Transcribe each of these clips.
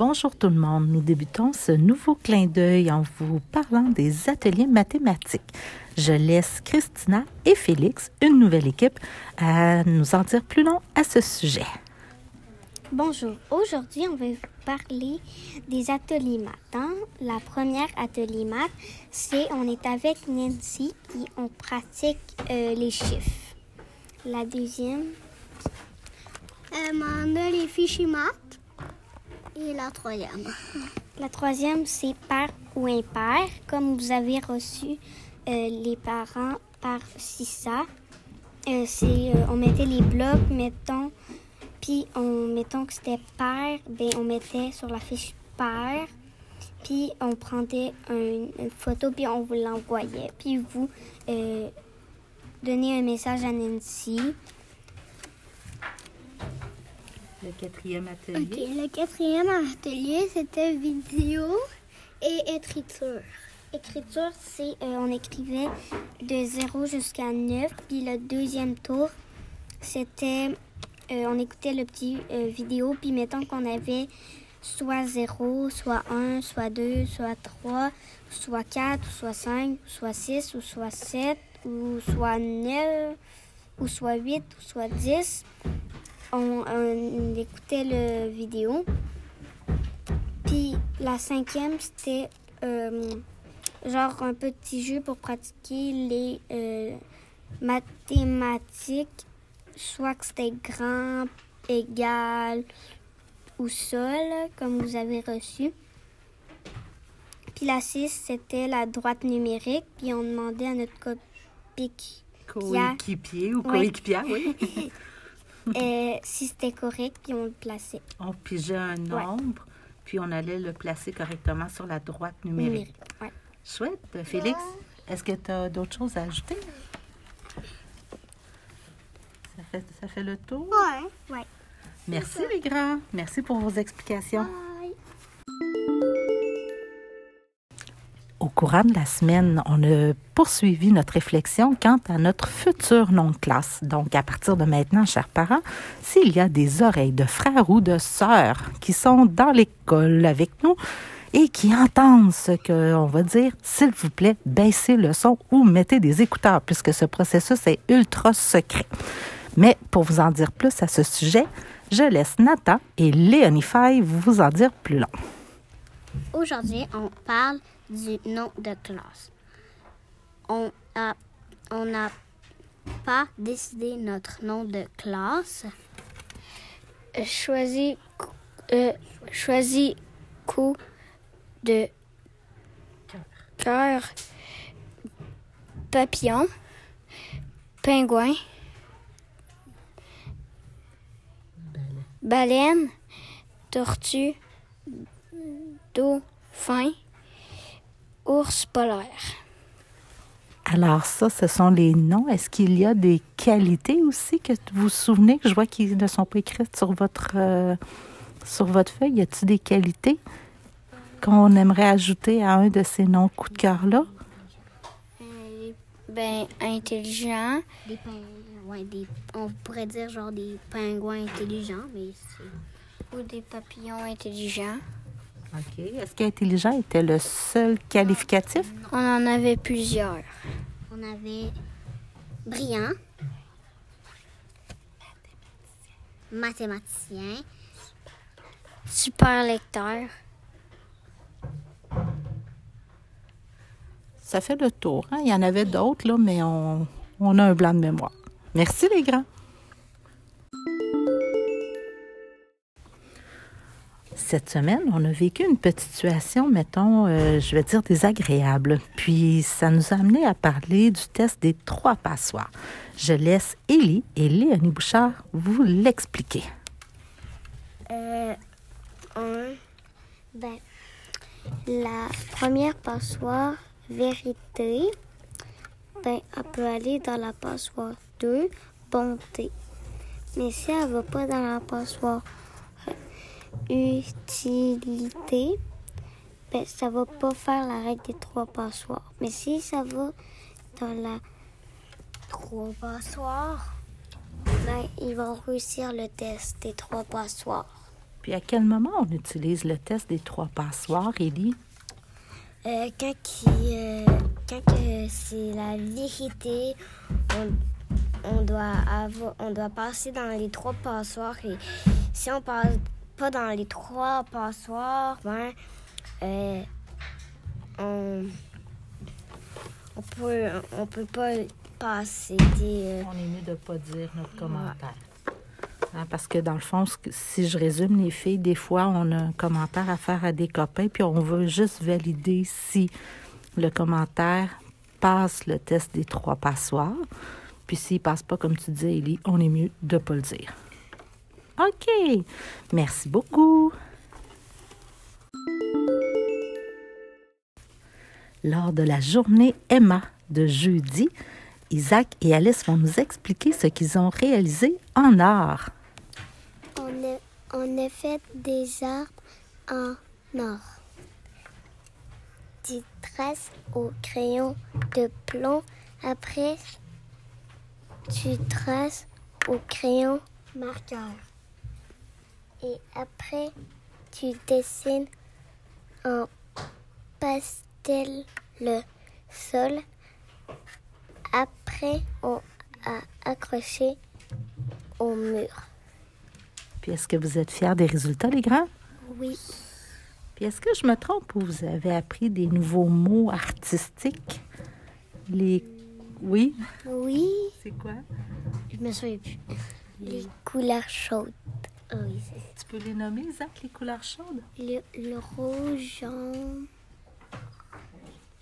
Bonjour tout le monde. Nous débutons ce nouveau clin d'œil en vous parlant des ateliers mathématiques. Je laisse Christina et Félix, une nouvelle équipe, à nous en dire plus long à ce sujet. Bonjour. Aujourd'hui, on va vous parler des ateliers maths. Hein? La première atelier maths, c'est on est avec Nancy et on pratique euh, les chiffres. La deuxième, Euh, on a les fichiers maths. Et la troisième. la troisième, c'est pair ou impair. Comme vous avez reçu euh, les parents par CISA, euh, euh, on mettait les blocs, mettons, puis on mettons que c'était pair, ben on mettait sur la fiche pair, puis on prenait un- une photo puis on vous l'envoyait, puis vous donnez un message à Nancy. Le quatrième atelier. Le quatrième atelier, c'était vidéo et écriture. Écriture, c'est euh, on écrivait de 0 jusqu'à 9. Puis le deuxième tour, c'était euh, on écoutait le petit euh, vidéo. Puis mettons qu'on avait soit 0, soit 1, soit 2, soit 3, soit 4, soit 5, soit 6, ou soit 7, ou soit 9, ou soit 8, ou soit 10. On, on écoutait le vidéo. Puis la cinquième, c'était euh, genre un petit jeu pour pratiquer les euh, mathématiques, soit que c'était grand, égal ou sol, comme vous avez reçu. Puis la 6, c'était la droite numérique, puis on demandait à notre copie Coéquipier ou coéquipière, oui. euh, si c'était correct, puis on le plaçait. On pigeait un nombre, puis on allait le placer correctement sur la droite numérique. Numérique. Ouais. Chouette. Félix, est-ce que tu as d'autres choses à ajouter? Ça fait, ça fait le tour? Ouais. Ouais. Merci les grands. Merci pour vos explications. Bye. Courant de la semaine, on a poursuivi notre réflexion quant à notre futur nom de classe. Donc, à partir de maintenant, chers parents, s'il y a des oreilles de frères ou de sœurs qui sont dans l'école avec nous et qui entendent ce qu'on va dire, s'il vous plaît, baissez le son ou mettez des écouteurs puisque ce processus est ultra secret. Mais pour vous en dire plus à ce sujet, je laisse Nathan et Léonie Faye vous en dire plus long. Aujourd'hui, on parle du nom de classe. On a, on n'a pas décidé notre nom de classe. Choisis, euh, choisis coup de cœur, papillon, pingouin, baleine, tortue, dauphin, ours polaire. Alors ça, ce sont les noms. Est-ce qu'il y a des qualités aussi que vous vous souvenez? Que je vois qui ne sont pas écrites sur votre euh, sur votre feuille? Y a-t-il des qualités qu'on aimerait ajouter à un de ces noms coup de cœur là? Ben, intelligent, Des ping- ouais, des, on pourrait dire genre des pingouins intelligents, mais c'est ou des papillons intelligents. Ok. Est-ce qu'intelligent était le seul qualificatif? On en avait plusieurs. On avait brillant, mathématicien, Super lecteur. Ça fait le tour. Hein? Il y en avait d'autres là, mais on, on a un blanc de mémoire. Merci les grands. Cette semaine, on a vécu une petite situation, mettons, euh, je vais dire désagréable. Puis, ça nous a amené à parler du test des trois passoires. Je laisse Élie et Léonie Bouchard vous l'expliquer. Euh, un, ben, la première passoire, vérité, ben, elle peut aller dans la passoire 2, bonté. Mais si elle va pas dans la passoire utilité, ben, ça va pas faire la règle des trois passoires. Mais si ça va dans la trois passoires, ben, ils vont réussir le test des trois passoires. Puis à quel moment on utilise le test des trois passoires, Élie? Euh, quand euh, quand que c'est la vérité, on, on doit avoir, on doit passer dans les trois passoires et si on passe pas dans les trois passoires, ben, euh, on, on peut, on peut pas passer. des, euh, On est mieux de ne pas dire notre commentaire. Hein, parce que dans le fond, si je résume les filles, des fois, on a un commentaire à faire à des copains, puis on veut juste valider si le commentaire passe le test des trois passoires. Puis s'il passe pas, comme tu disais, Élie, on est mieux de ne pas le dire. OK. Merci beaucoup. Lors de la journée Emma de jeudi, Isaac et Alice vont nous expliquer ce qu'ils ont réalisé en art. On a, fait des arbres en or. Tu traces au crayon de plomb. Après, tu traces au crayon marqueur. Et après, tu dessines en pastel le sol. Après, on a accroché au mur. Puis est-ce que vous êtes fiers des résultats, les grands? Oui. Puis est-ce que je me trompe ou vous avez appris des nouveaux mots artistiques? Les. Oui? Oui. C'est quoi? je me souviens plus. Les couleurs chaudes. Ah oui, c'est Tu peux les nommer, Isaac, les couleurs chaudes? Le, le rouge, jaune,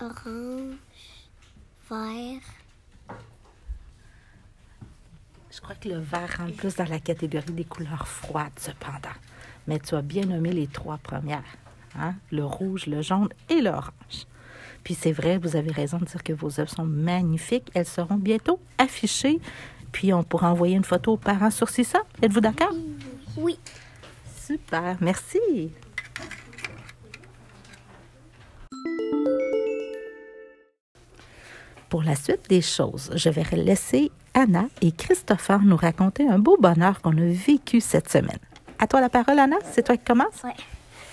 orange, vert. Je crois que le vert rentre plus dans la catégorie des couleurs froides, cependant. Mais tu as bien nommé les trois premières. hein? Le rouge, le jaune et l'orange. Puis c'est vrai, vous avez raison de dire que vos œuvres sont magnifiques. Elles seront bientôt affichées. Puis on pourra envoyer une photo aux parents sur ça. Êtes-vous d'accord? Oui. Super, merci. Pour la suite des choses, je vais laisser Anna et Christopher nous raconter un beau bonheur qu'on a vécu cette semaine. À toi la parole, Anna. C'est toi qui commence?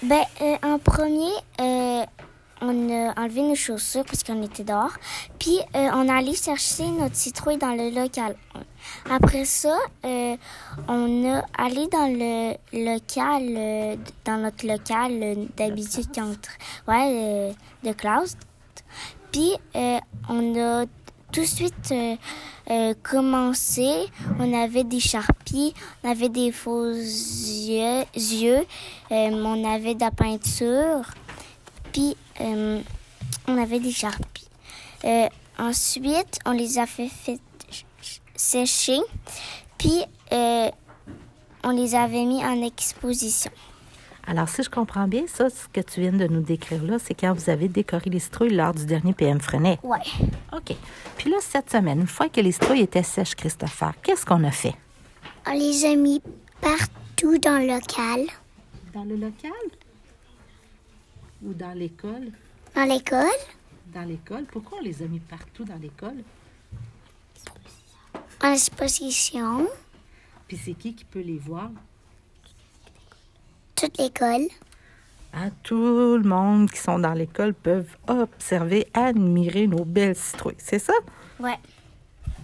Ben, euh, en premier, euh, on a enlevé nos chaussures parce qu'on était dehors. Puis, euh, on allé chercher notre citrouille dans le local 1. Après ça, euh, on a allé dans le local, euh, dans notre local euh, d'habitude ouais, de classe. Puis, euh, on a tout de suite commencé. On avait des charpies, on avait des faux yeux, on avait de la peinture, puis on avait des charpies. Ensuite, on les a fait, fait sécher, puis euh, on les avait mis en exposition. Alors, si je comprends bien, ça, ce que tu viens de nous décrire là, c'est quand vous avez décoré les citrouilles lors du dernier PM Frenet. Ouais. OK. Puis là, cette semaine, une fois que les citrouilles étaient sèches, Christopher, qu'est-ce qu'on a fait? On les a mis partout dans le local. Dans le local? Ou dans l'école? Dans l'école, Dans l'école? Pourquoi on les a mis partout dans l'école? En exposition, Puis c'est qui qui peut les voir? toute l'école. Hein, tout le monde qui sont dans l'école peuvent observer, admirer nos belles citrouilles. C'est ça? Ouais.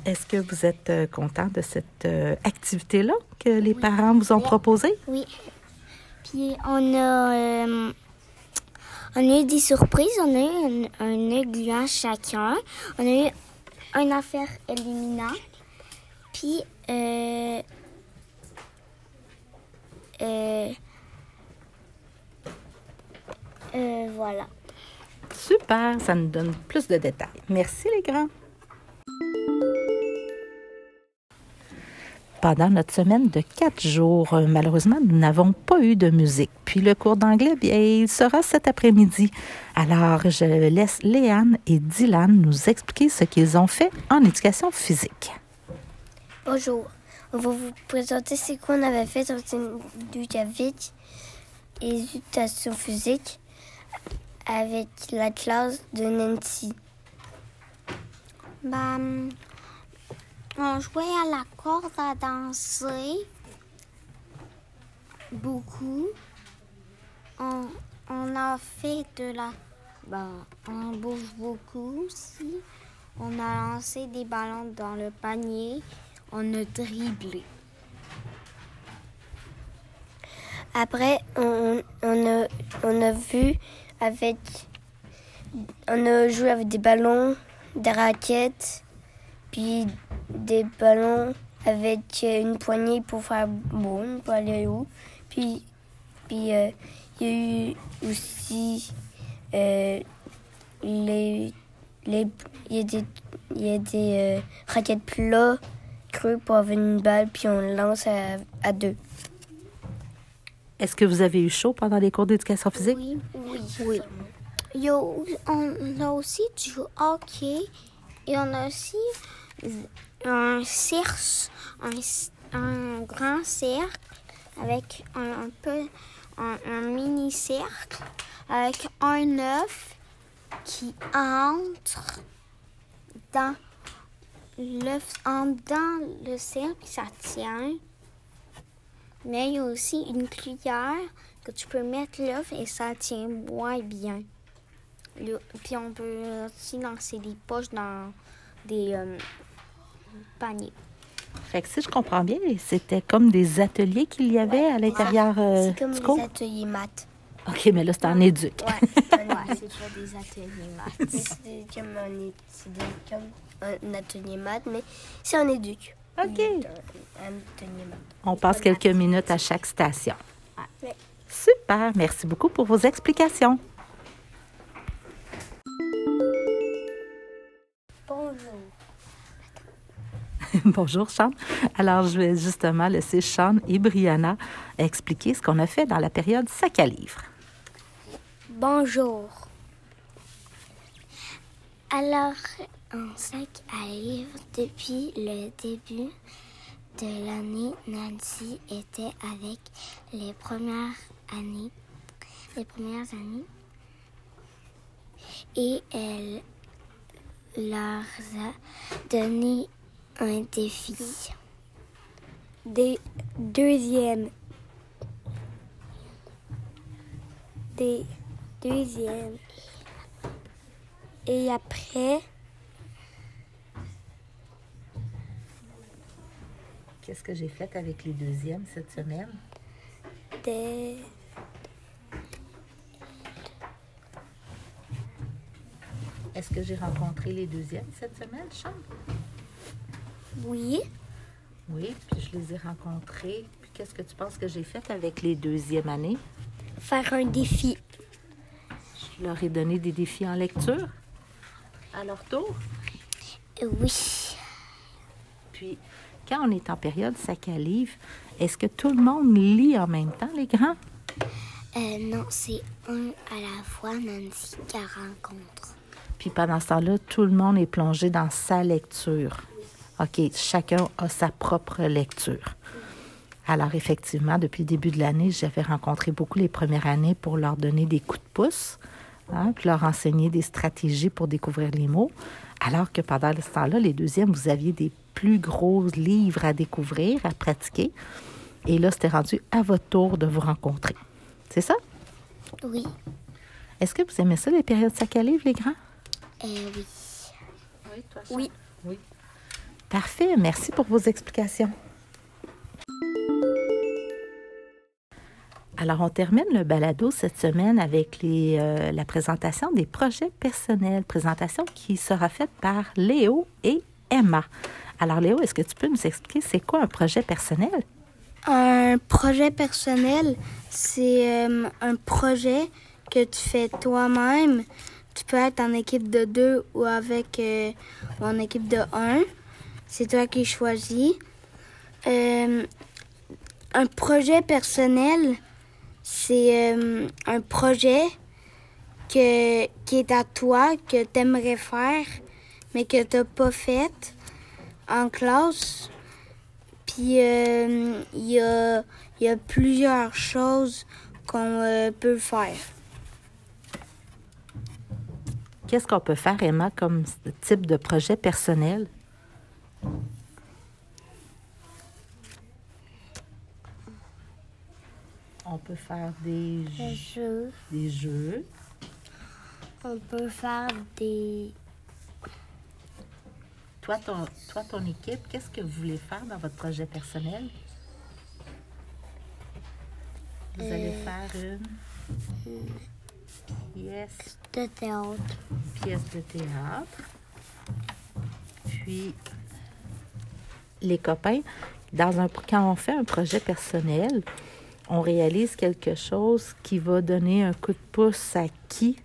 Est-ce que vous êtes euh, content de cette euh, activité-là que les parents vous ont proposée? Oui. Puis on a, euh, on a eu des surprises. On a eu un, un aiguillon chacun. On a eu une affaire éliminant. Euh, euh, euh, voilà. Super, ça nous donne plus de détails. Merci les grands. Pendant notre semaine de quatre jours, malheureusement, nous n'avons pas eu de musique. Puis le cours d'anglais, bien, il sera cet après-midi. Alors, je laisse Léane et Dylan nous expliquer ce qu'ils ont fait en éducation physique. Bonjour. On va vous présenter ce qu'on avait fait sur éducation et éducation physique avec la classe de Nancy. Ben, on jouait à la corde à danser. beaucoup. On, on a fait de la... Ben, on bouge beaucoup aussi. On a lancé des ballons dans le panier. On a dribblé. Après, on, a, on a vu avec. On a joué avec des ballons, des raquettes, puis des ballons avec euh, une poignée pour faire bon, pour aller où. Puis, puis euh, il y a eu aussi euh, les, il y a des, y a des euh, raquettes plats creux pour avoir une balle, puis on le lance à, à deux. Est-ce que vous avez eu chaud pendant les cours d'éducation physique? Oui, oui. Il y a- on a aussi du hockey et on a aussi un cercle, un, un grand cercle avec un, un peu un, un mini cercle avec un œuf qui entre dans l'œuf entre dans le cercle ça tient. Mais il y a aussi une cuillère que tu peux mettre l'œuf et ça tient moins bien. Le- puis on peut aussi lancer des poches dans des euh, paniers. Fait que si je comprends bien, c'était comme des ateliers qu'il y avait à l'intérieur euh, C'est comme du cours? les ateliers maths. OK, mais là, c'est en éduc. Ouais, c'est pas des ateliers maths. C'est comme un, comme atelier maths, mais c'est un éduc. OK. Un, un atelier maths. On passe quelques minutes à chaque station. Ouais. Super. Merci beaucoup pour vos explications. Bonjour. Bonjour, Sean. Alors, je vais justement laisser Sean et Brianna expliquer ce qu'on a fait dans la période sac à livres. Bonjour. Alors, en sac à livres, depuis le début de l'année, Nancy était avec les premières années, les premières années, et elle leur a donné un défi. Des deuxièmes. Des deuxièmes. Et après, Qu'est-ce que j'ai fait avec les deuxièmes cette semaine? des... Est-ce que j'ai rencontré les deuxièmes cette semaine, Sean? Oui, Oui, puis je les ai rencontrés. Puis qu'est-ce que tu penses que j'ai fait avec les deuxièmes années? faire un défi. Je leur ai donné des défis en lecture à leur tour. Oui. Puis, quand on est en période sac à livres, est-ce que tout le monde lit en même temps, les grands? Euh, non, c'est un à la fois Nancy qui rencontre. Puis pendant ce temps-là, tout le monde est plongé dans sa lecture. OK, chacun a sa propre lecture. Alors, effectivement, depuis le début de l'année, j'avais rencontré beaucoup les premières années pour leur donner des coups de pouce, hein, puis leur enseigner des stratégies pour découvrir les mots. Alors que pendant ce temps-là, les deuxièmes, vous aviez des plus gros livres à découvrir, à pratiquer. Et là, c'était rendu à votre tour de vous rencontrer. C'est ça? Oui. Est-ce que vous aimez ça, les périodes sac à livres, les grands? Euh, oui. Oui. Oui. Parfait. Merci pour vos explications. Alors, on termine le balado cette semaine avec euh, la présentation des projets personnels. Présentation qui sera faite par Léo et Emma. Alors, Léo, est-ce que tu peux nous expliquer c'est quoi un projet personnel? Un projet personnel, c'est euh, un projet que tu fais toi-même. Tu peux être en équipe de deux ou avec euh, ou en équipe de un. C'est toi qui choisis. Un projet personnel, c'est euh, un projet qui est à toi, que tu aimerais faire, mais que tu n'as pas fait en classe. Puis euh, il y, a, il y a plusieurs choses qu'on euh, peut faire. Qu'est-ce qu'on peut faire, Emma, comme type de projet personnel? On peut faire des Des jeux. Des jeux. On peut faire des. Toi, ton, toi, ton équipe, qu'est-ce que vous voulez faire dans votre projet personnel? Vous allez faire une pièce, de théâtre. pièce de théâtre. Puis, les copains, dans un, quand on fait un projet personnel, on réalise quelque chose qui va donner un coup de pouce à qui?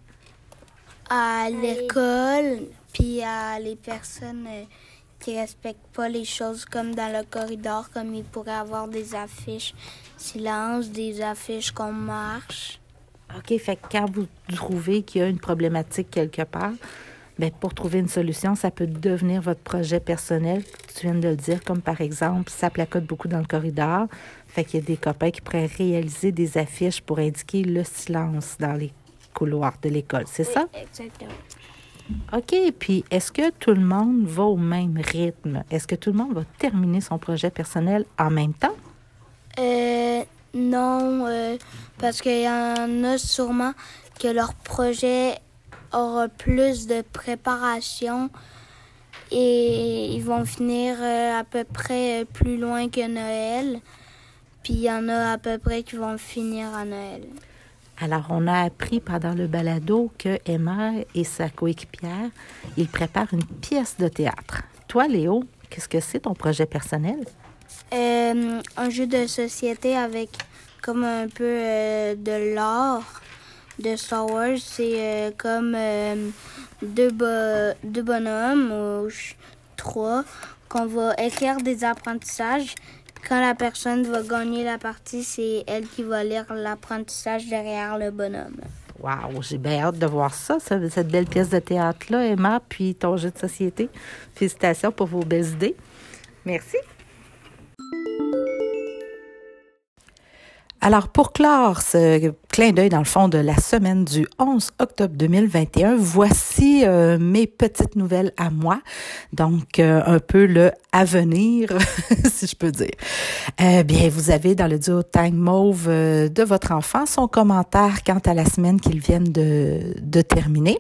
à l'école, puis à les personnes euh, qui respectent pas les choses comme dans le corridor, comme il pourrait avoir des affiches silence, des affiches qu'on marche. OK, fait que quand vous trouvez qu'il y a une problématique quelque part, bien, pour trouver une solution, ça peut devenir votre projet personnel. Tu viens de le dire, comme par exemple, ça placote beaucoup dans le corridor. Fait qu'il y a des copains qui pourraient réaliser des affiches pour indiquer le silence dans les couloirs de l'école. C'est ça? Exactement. OK. Puis, est-ce que tout le monde va au même rythme? Est-ce que tout le monde va terminer son projet personnel en même temps? Euh, non, euh, parce qu'il y en a sûrement que leur projet aura plus de préparation et ils vont finir euh, à peu près plus loin que Noël. Puis il y en a à peu près qui vont finir à Noël. Alors, on a appris pendant le balado que Emma et sa coéquipière, ils préparent une pièce de théâtre. Toi, Léo, qu'est-ce que c'est ton projet personnel? Euh, un jeu de société avec comme un peu euh, de l'art de Star Wars. C'est euh, comme euh, deux, deux bonhommes ou trois qu'on va écrire des apprentissages. Quand la personne va gagner la partie, c'est elle qui va lire l'apprentissage derrière le bonhomme. Wow, j'ai bien hâte de voir ça, cette belle pièce de théâtre-là, Emma, puis ton jeu de société. Félicitations pour vos belles idées. Merci. Alors, pour clore ce clin d'œil dans le fond de la semaine du 11 octobre 2021, voici euh, mes petites nouvelles à moi. Donc, euh, un peu le avenir, si je peux dire. Euh, bien, vous avez dans le duo Time Mauve euh, de votre enfant son commentaire quant à la semaine qu'il vient de, de terminer.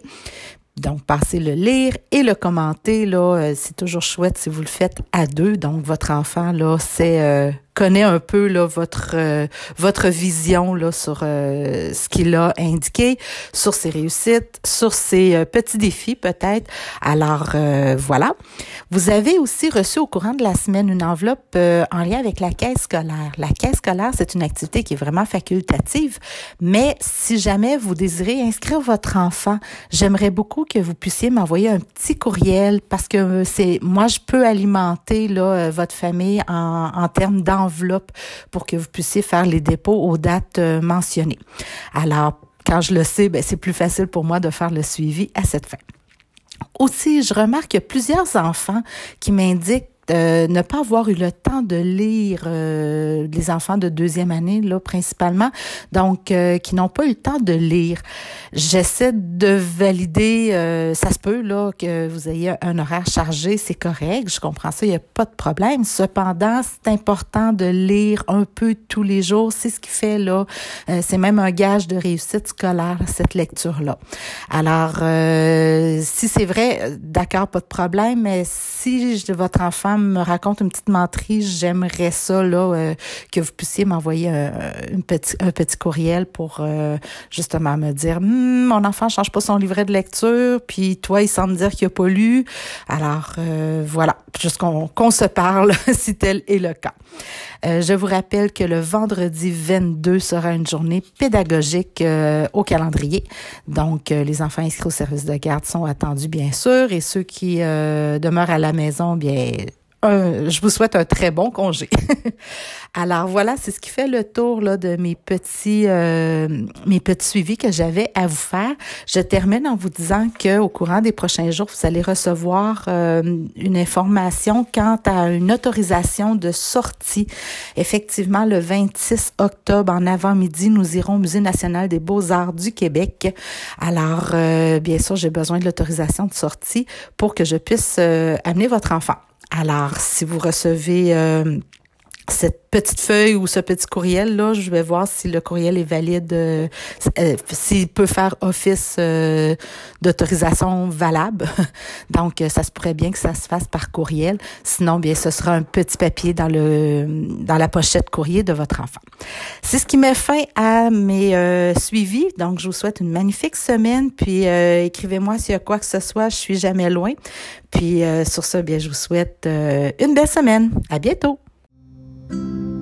Donc, passez le lire et le commenter, là, euh, c'est toujours chouette si vous le faites à deux. Donc, votre enfant, là, c'est connaît un peu là votre euh, votre vision là sur euh, ce qu'il a indiqué, sur ses réussites, sur ses euh, petits défis peut-être. Alors voilà. Vous avez aussi reçu au courant de la semaine une enveloppe en lien avec la caisse scolaire. La caisse scolaire, c'est une activité qui est vraiment facultative, mais si jamais vous désirez inscrire votre enfant, j'aimerais beaucoup que vous puissiez m'envoyer un petit courriel parce que c'est moi je peux alimenter là votre famille en, en termes pour que vous puissiez faire les dépôts aux dates euh, mentionnées. Alors quand je le sais, ben, c'est plus facile pour moi de faire le suivi à cette fin. Aussi, je remarque qu'il y a plusieurs enfants qui m'indiquent euh, ne pas avoir eu le temps de lire euh, les enfants de deuxième année là principalement donc euh, qui n'ont pas eu le temps de lire. J'essaie de valider euh, ça se peut là que vous ayez un horaire chargé c'est correct je comprends ça il n'y a pas de problème. Cependant c'est important de lire un peu tous les jours c'est ce qui fait là c'est même un gage de réussite scolaire cette lecture là alors si c'est vrai d'accord pas de problème mais si votre enfant me raconte une petite menterie, j'aimerais ça là euh, que vous puissiez m'envoyer un, une petit, un petit courriel pour euh, justement me dire Hum, mon enfant change pas son livret de lecture, puis toi il semble dire qu'il a pas lu. Alors euh, voilà, juste qu'on se parle si tel est le cas. Euh, je vous rappelle que le vendredi 22 sera une journée pédagogique euh, au calendrier. Donc, euh, les enfants inscrits au service de garde sont attendus, bien sûr, et ceux qui euh, demeurent à la maison, bien, je vous souhaite un très bon congé. Alors voilà, c'est ce qui fait le tour là, de mes petits euh, mes petits suivis que j'avais à vous faire. Je termine en vous disant que au courant des prochains jours, vous allez recevoir euh, une information quant à une autorisation de sortie. Effectivement, le 26 octobre en avant-midi, nous irons au Musée national des beaux-arts du Québec. Alors, euh, bien sûr, j'ai besoin de l'autorisation de sortie pour que je puisse euh, amener votre enfant. Alors, si vous recevez euh, cette petite feuille ou ce petit courriel là, je vais voir si le courriel est valide, euh, euh, s'il peut faire office euh, d'autorisation valable. Donc ça se pourrait bien que ça se fasse par courriel. Sinon, bien ce sera un petit papier dans le dans la pochette courrier de votre enfant. C'est ce qui met fin à mes suivis. Donc je vous souhaite une magnifique semaine. Puis écrivez-moi s'il y a quoi que ce soit. Je suis jamais loin. Puis sur ce, bien je vous souhaite une belle semaine. À bientôt. thank you